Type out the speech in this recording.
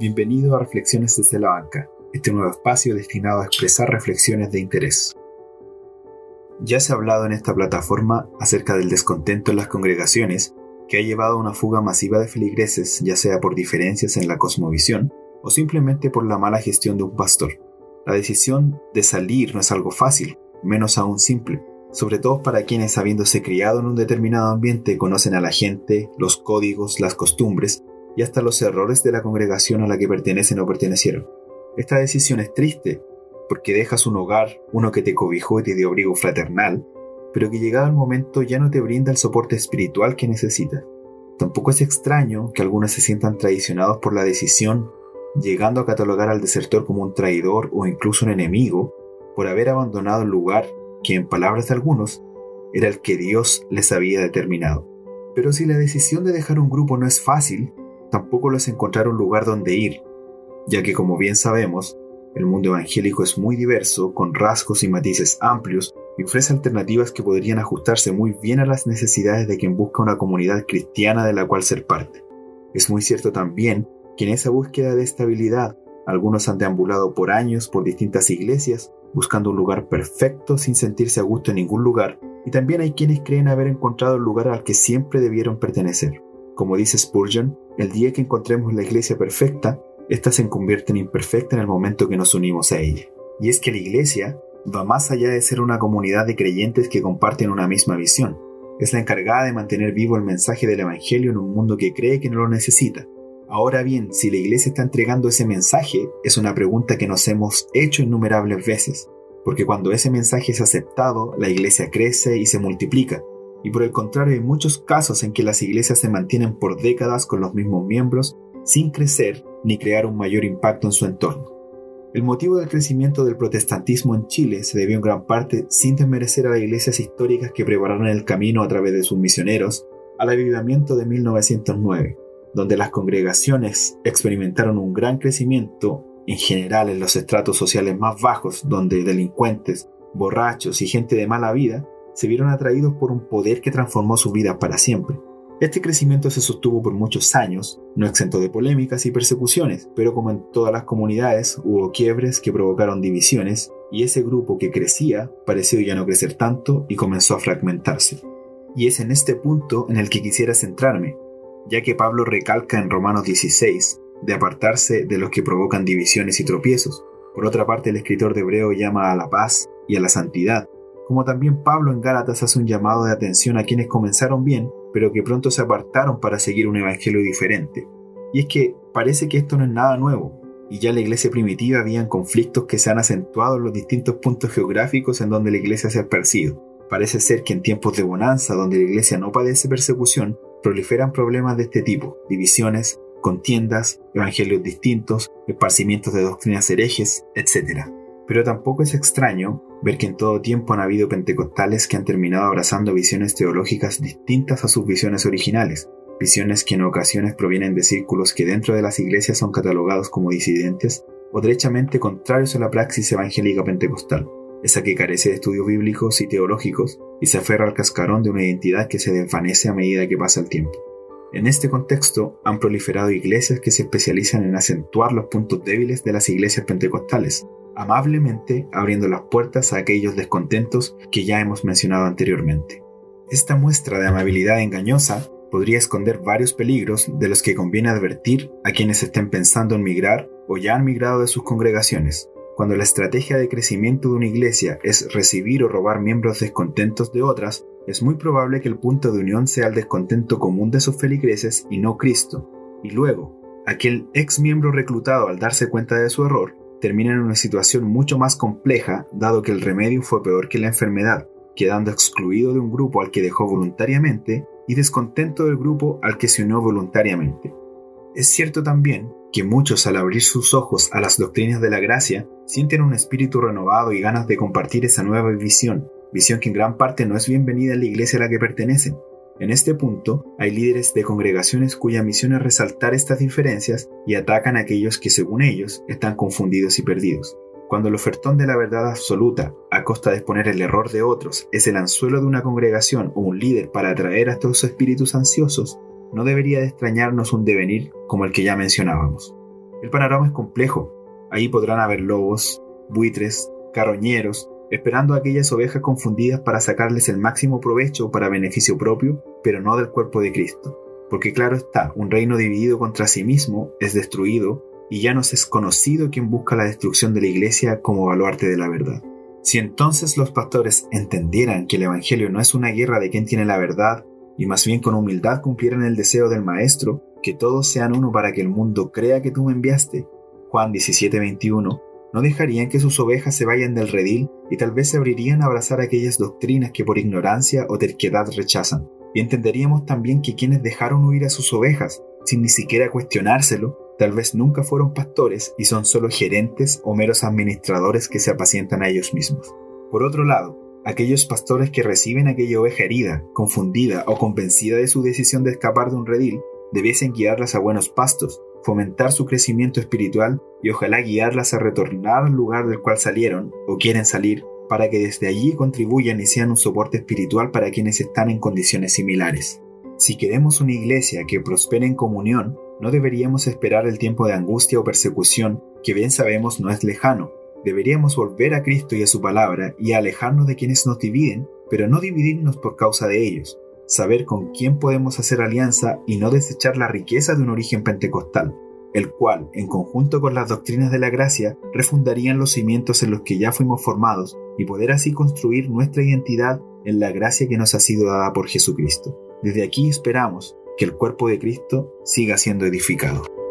Bienvenido a Reflexiones desde la Banca, este nuevo espacio destinado a expresar reflexiones de interés. Ya se ha hablado en esta plataforma acerca del descontento en las congregaciones que ha llevado a una fuga masiva de feligreses, ya sea por diferencias en la cosmovisión o simplemente por la mala gestión de un pastor. La decisión de salir no es algo fácil, menos aún simple, sobre todo para quienes habiéndose criado en un determinado ambiente conocen a la gente, los códigos, las costumbres y hasta los errores de la congregación a la que pertenecen o pertenecieron. Esta decisión es triste, porque dejas un hogar, uno que te cobijó y te dio abrigo fraternal, pero que llegado el momento ya no te brinda el soporte espiritual que necesitas. Tampoco es extraño que algunos se sientan traicionados por la decisión, llegando a catalogar al desertor como un traidor o incluso un enemigo, por haber abandonado el lugar que, en palabras de algunos, era el que Dios les había determinado. Pero si la decisión de dejar un grupo no es fácil, tampoco lo es encontrar un lugar donde ir, ya que como bien sabemos, el mundo evangélico es muy diverso, con rasgos y matices amplios, y ofrece alternativas que podrían ajustarse muy bien a las necesidades de quien busca una comunidad cristiana de la cual ser parte. Es muy cierto también que en esa búsqueda de estabilidad, algunos han deambulado por años por distintas iglesias, buscando un lugar perfecto sin sentirse a gusto en ningún lugar, y también hay quienes creen haber encontrado el lugar al que siempre debieron pertenecer. Como dice Spurgeon, el día que encontremos la iglesia perfecta, ésta se convierte en imperfecta en el momento que nos unimos a ella. Y es que la iglesia va más allá de ser una comunidad de creyentes que comparten una misma visión. Es la encargada de mantener vivo el mensaje del Evangelio en un mundo que cree que no lo necesita. Ahora bien, si la iglesia está entregando ese mensaje, es una pregunta que nos hemos hecho innumerables veces, porque cuando ese mensaje es aceptado, la iglesia crece y se multiplica, y por el contrario hay muchos casos en que las iglesias se mantienen por décadas con los mismos miembros sin crecer ni crear un mayor impacto en su entorno. El motivo del crecimiento del protestantismo en Chile se debió en gran parte, sin desmerecer a las iglesias históricas que prepararon el camino a través de sus misioneros, al avivamiento de 1909, donde las congregaciones experimentaron un gran crecimiento en general en los estratos sociales más bajos, donde delincuentes, borrachos y gente de mala vida se vieron atraídos por un poder que transformó su vida para siempre. Este crecimiento se sostuvo por muchos años, no exento de polémicas y persecuciones, pero como en todas las comunidades hubo quiebres que provocaron divisiones y ese grupo que crecía pareció ya no crecer tanto y comenzó a fragmentarse. Y es en este punto en el que quisiera centrarme, ya que Pablo recalca en Romanos 16 de apartarse de los que provocan divisiones y tropiezos. Por otra parte, el escritor de Hebreo llama a la paz y a la santidad, como también Pablo en Gálatas hace un llamado de atención a quienes comenzaron bien, pero que pronto se apartaron para seguir un evangelio diferente. Y es que parece que esto no es nada nuevo, y ya en la iglesia primitiva habían conflictos que se han acentuado en los distintos puntos geográficos en donde la iglesia se ha esparcido. Parece ser que en tiempos de bonanza, donde la iglesia no padece persecución, proliferan problemas de este tipo, divisiones, contiendas, evangelios distintos, esparcimientos de doctrinas herejes, etc. Pero tampoco es extraño ver que en todo tiempo han habido pentecostales que han terminado abrazando visiones teológicas distintas a sus visiones originales, visiones que en ocasiones provienen de círculos que dentro de las iglesias son catalogados como disidentes o derechamente contrarios a la praxis evangélica pentecostal, esa que carece de estudios bíblicos y teológicos y se aferra al cascarón de una identidad que se desvanece a medida que pasa el tiempo. En este contexto han proliferado iglesias que se especializan en acentuar los puntos débiles de las iglesias pentecostales, amablemente abriendo las puertas a aquellos descontentos que ya hemos mencionado anteriormente. Esta muestra de amabilidad engañosa podría esconder varios peligros de los que conviene advertir a quienes estén pensando en migrar o ya han migrado de sus congregaciones. Cuando la estrategia de crecimiento de una iglesia es recibir o robar miembros descontentos de otras, es muy probable que el punto de unión sea el descontento común de sus feligreses y no Cristo. Y luego, aquel ex miembro reclutado al darse cuenta de su error, termina en una situación mucho más compleja, dado que el remedio fue peor que la enfermedad, quedando excluido de un grupo al que dejó voluntariamente y descontento del grupo al que se unió voluntariamente. Es cierto también que muchos al abrir sus ojos a las doctrinas de la gracia sienten un espíritu renovado y ganas de compartir esa nueva visión, visión que en gran parte no es bienvenida en la iglesia a la que pertenecen, en este punto, hay líderes de congregaciones cuya misión es resaltar estas diferencias y atacan a aquellos que, según ellos, están confundidos y perdidos. Cuando el ofertón de la verdad absoluta, a costa de exponer el error de otros, es el anzuelo de una congregación o un líder para atraer a estos espíritus ansiosos, no debería de extrañarnos un devenir como el que ya mencionábamos. El panorama es complejo. Ahí podrán haber lobos, buitres, carroñeros, esperando aquellas ovejas confundidas para sacarles el máximo provecho para beneficio propio, pero no del cuerpo de Cristo. Porque claro está, un reino dividido contra sí mismo es destruido y ya nos es conocido quien busca la destrucción de la iglesia como baluarte de la verdad. Si entonces los pastores entendieran que el Evangelio no es una guerra de quien tiene la verdad, y más bien con humildad cumplieran el deseo del Maestro, que todos sean uno para que el mundo crea que tú me enviaste, Juan 17:21, no dejarían que sus ovejas se vayan del redil y tal vez se abrirían a abrazar aquellas doctrinas que por ignorancia o terquedad rechazan. Y entenderíamos también que quienes dejaron huir a sus ovejas, sin ni siquiera cuestionárselo, tal vez nunca fueron pastores y son solo gerentes o meros administradores que se apacientan a ellos mismos. Por otro lado, aquellos pastores que reciben aquella oveja herida, confundida o convencida de su decisión de escapar de un redil, debiesen guiarlas a buenos pastos, fomentar su crecimiento espiritual y ojalá guiarlas a retornar al lugar del cual salieron o quieren salir para que desde allí contribuyan y sean un soporte espiritual para quienes están en condiciones similares. Si queremos una iglesia que prospere en comunión, no deberíamos esperar el tiempo de angustia o persecución que bien sabemos no es lejano. Deberíamos volver a Cristo y a su palabra y alejarnos de quienes nos dividen, pero no dividirnos por causa de ellos. Saber con quién podemos hacer alianza y no desechar la riqueza de un origen pentecostal, el cual, en conjunto con las doctrinas de la gracia, refundarían los cimientos en los que ya fuimos formados y poder así construir nuestra identidad en la gracia que nos ha sido dada por Jesucristo. Desde aquí esperamos que el cuerpo de Cristo siga siendo edificado.